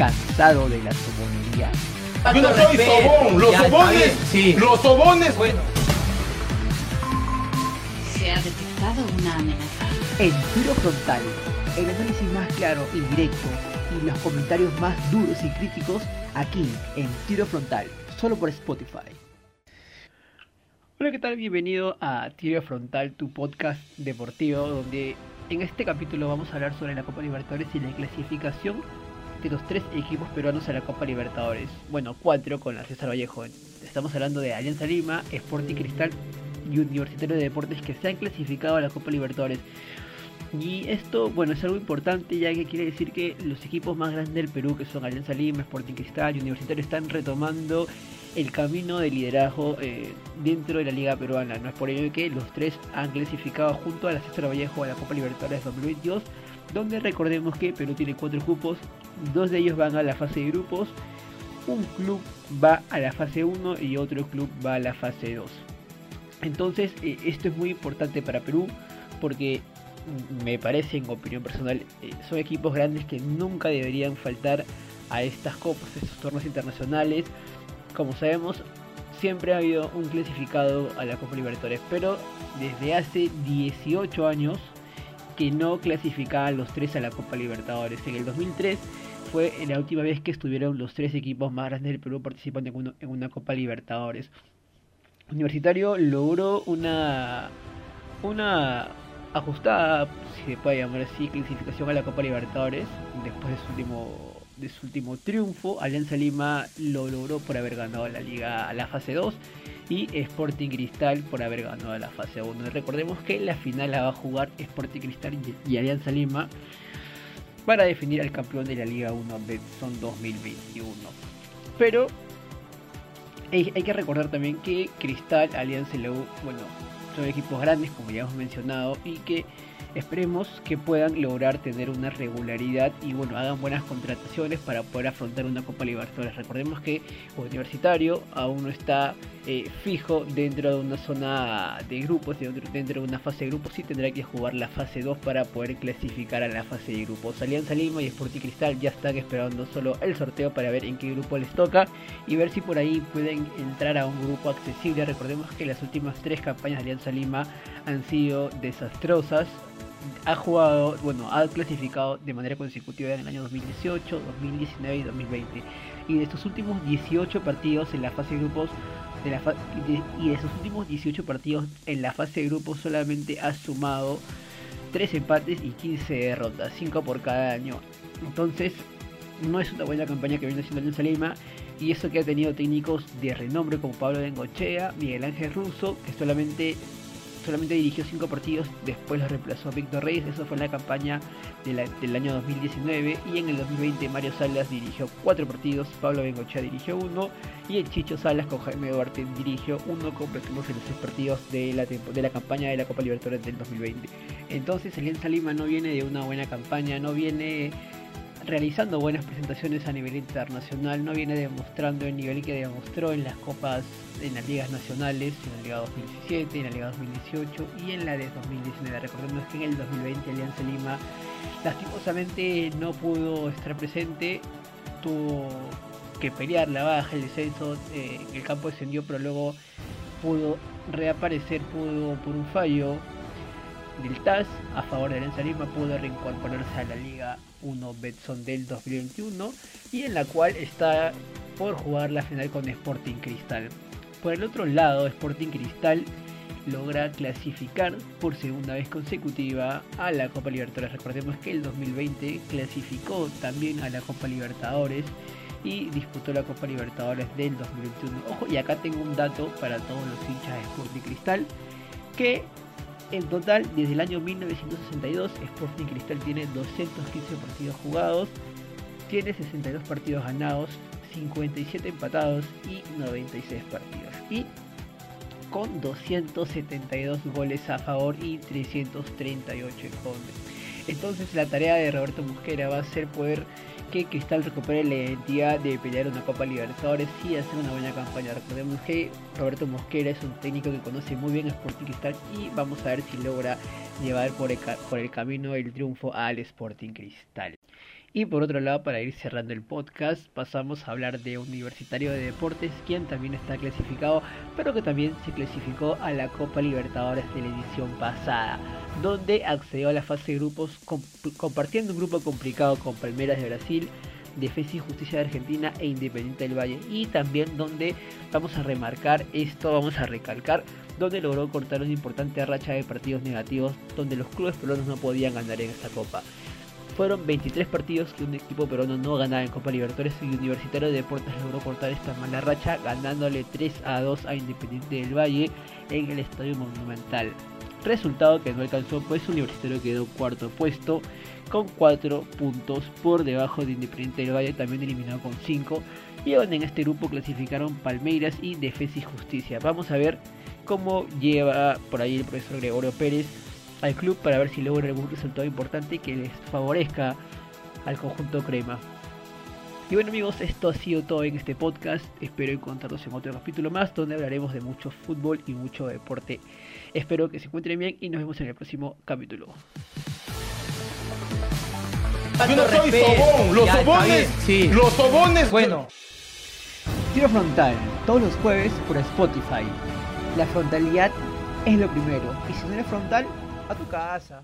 cansado de la sobonería? Yo no soy sobón, los sobones, sí. los sobones. Bueno, Se ha detectado una amenaza. en tiro frontal, el análisis más claro y directo y los comentarios más duros y críticos aquí en tiro frontal, solo por Spotify. Hola, ¿qué tal? Bienvenido a Tiro Frontal, tu podcast deportivo, donde en este capítulo vamos a hablar sobre la Copa Libertadores y la clasificación de los tres equipos peruanos a la Copa Libertadores. Bueno, cuatro con la César Vallejo. Estamos hablando de Alianza Lima, Sporting Cristal y Universitario de Deportes que se han clasificado a la Copa Libertadores. Y esto, bueno, es algo importante ya que quiere decir que los equipos más grandes del Perú, que son Alianza Lima, Sporting Cristal y Universitario, están retomando el camino de liderazgo eh, dentro de la Liga Peruana. No es por ello que los tres han clasificado junto a la César Vallejo a la Copa Libertadores 2022, donde recordemos que Perú tiene cuatro grupos, dos de ellos van a la fase de grupos, un club va a la fase 1 y otro club va a la fase 2. Entonces, eh, esto es muy importante para Perú porque me parece, en opinión personal, eh, son equipos grandes que nunca deberían faltar a estas copas, a estos torneos internacionales. Como sabemos, siempre ha habido un clasificado a la Copa Libertadores, pero desde hace 18 años que no clasificaban los tres a la Copa Libertadores. En el 2003 fue la última vez que estuvieron los tres equipos más grandes del Perú participando en una, Copa Libertadores. Universitario logró una una ajustada, si se puede llamar así, clasificación a la Copa Libertadores después de su último de su último triunfo. Alianza Lima lo logró por haber ganado la liga a la fase 2 y Sporting Cristal por haber ganado la fase 1. Recordemos que la final la va a jugar Sporting Cristal y, y Alianza Lima para definir al campeón de la Liga 1 Betson 2021. Pero hay, que recordar también que Cristal, Alianza y bueno, son equipos grandes como ya hemos mencionado y que esperemos que puedan lograr tener una regularidad y bueno hagan buenas contrataciones para poder afrontar una Copa Libertadores. Recordemos que Universitario aún no está eh, fijo dentro de una zona de grupos, dentro, de una fase de grupos y tendrá que jugar la fase 2 para poder clasificar a la fase de grupos. Alianza Lima y Sporting Cristal ya están esperando solo el sorteo para ver en qué grupo les toca y ver si por ahí pueden entrar a un grupo accesible. Recordemos que las últimas tres campañas de Alianza Lima han sido desastrosas. Ha jugado, bueno, ha clasificado de manera consecutiva en el año 2018, 2019 y 2020. Y de estos últimos 18 partidos en la fase de grupos, y de últimos 18 partidos en la fase de grupos solamente ha sumado 3 empates y 15 derrotas, 5 por cada año. Entonces, no es una buena campaña que viene haciendo Alianza Lima. Y eso que ha tenido técnicos de renombre como Pablo Bengochea, Miguel Ángel Russo, que solamente, solamente dirigió 5 partidos, después lo reemplazó a Víctor Reyes, eso fue en la campaña del año 2019. Y en el 2020 Mario Salas dirigió 4 partidos, Pablo Bengochea dirigió 1 y el Chicho Salas con Jaime Duarte dirigió 1, completamos en los 6 partidos de la, de la campaña de la Copa Libertadores del 2020. Entonces Alianza Lima no viene de una buena campaña, no viene realizando buenas presentaciones a nivel internacional, no viene demostrando el nivel que demostró en las copas, en las ligas nacionales, en la Liga 2017, en la Liga 2018 y en la de 2019. Recordemos que en el 2020 Alianza Lima lastimosamente no pudo estar presente, tuvo que pelear la baja, el descenso, eh, el campo descendió, pero luego pudo reaparecer, pudo por un fallo del TAS a favor de Alianza Lima pudo reincorporarse a la Liga 1 Betson del 2021 y en la cual está por jugar la final con Sporting Cristal. Por el otro lado, Sporting Cristal logra clasificar por segunda vez consecutiva a la Copa Libertadores. Recordemos que el 2020 clasificó también a la Copa Libertadores y disputó la Copa Libertadores del 2021. Ojo, y acá tengo un dato para todos los hinchas de Sporting Cristal que en total, desde el año 1962, Sporting Cristal tiene 215 partidos jugados, tiene 62 partidos ganados, 57 empatados y 96 partidos. Y con 272 goles a favor y 338 en contra. Entonces la tarea de Roberto Mosquera va a ser poder que Cristal recupere la identidad de pelear una Copa Libertadores y hacer una buena campaña. Recordemos que Roberto Mosquera es un técnico que conoce muy bien a Sporting Cristal y vamos a ver si logra llevar por el, por el camino el triunfo al Sporting Cristal. Y por otro lado, para ir cerrando el podcast, pasamos a hablar de Universitario de Deportes, quien también está clasificado, pero que también se clasificó a la Copa Libertadores de la edición pasada, donde accedió a la fase de grupos compartiendo un grupo complicado con Palmeras de Brasil, Defensa y Justicia de Argentina e Independiente del Valle. Y también donde vamos a remarcar esto, vamos a recalcar, donde logró cortar una importante racha de partidos negativos, donde los clubes peruanos no podían ganar en esta copa. Fueron 23 partidos que un equipo peruano no ganaba en Copa Libertadores y Universitario de Deportes logró cortar esta mala racha ganándole 3 a 2 a Independiente del Valle en el Estadio Monumental. Resultado que no alcanzó pues Universitario quedó cuarto puesto con 4 puntos por debajo de Independiente del Valle también eliminado con 5 y donde en este grupo clasificaron Palmeiras y Defensa y Justicia. Vamos a ver cómo lleva por ahí el profesor Gregorio Pérez al club para ver si logra algún resultado importante que les favorezca al conjunto crema. Y bueno amigos, esto ha sido todo en este podcast. Espero encontrarlos en otro capítulo más donde hablaremos de mucho fútbol y mucho deporte. Espero que se encuentren bien y nos vemos en el próximo capítulo. Yo no soy sobón, los sobones, Sí. los sobones. Bueno, Tiro frontal, todos los jueves por Spotify. La frontalidad es lo primero. Y si no eres frontal, a tu casa.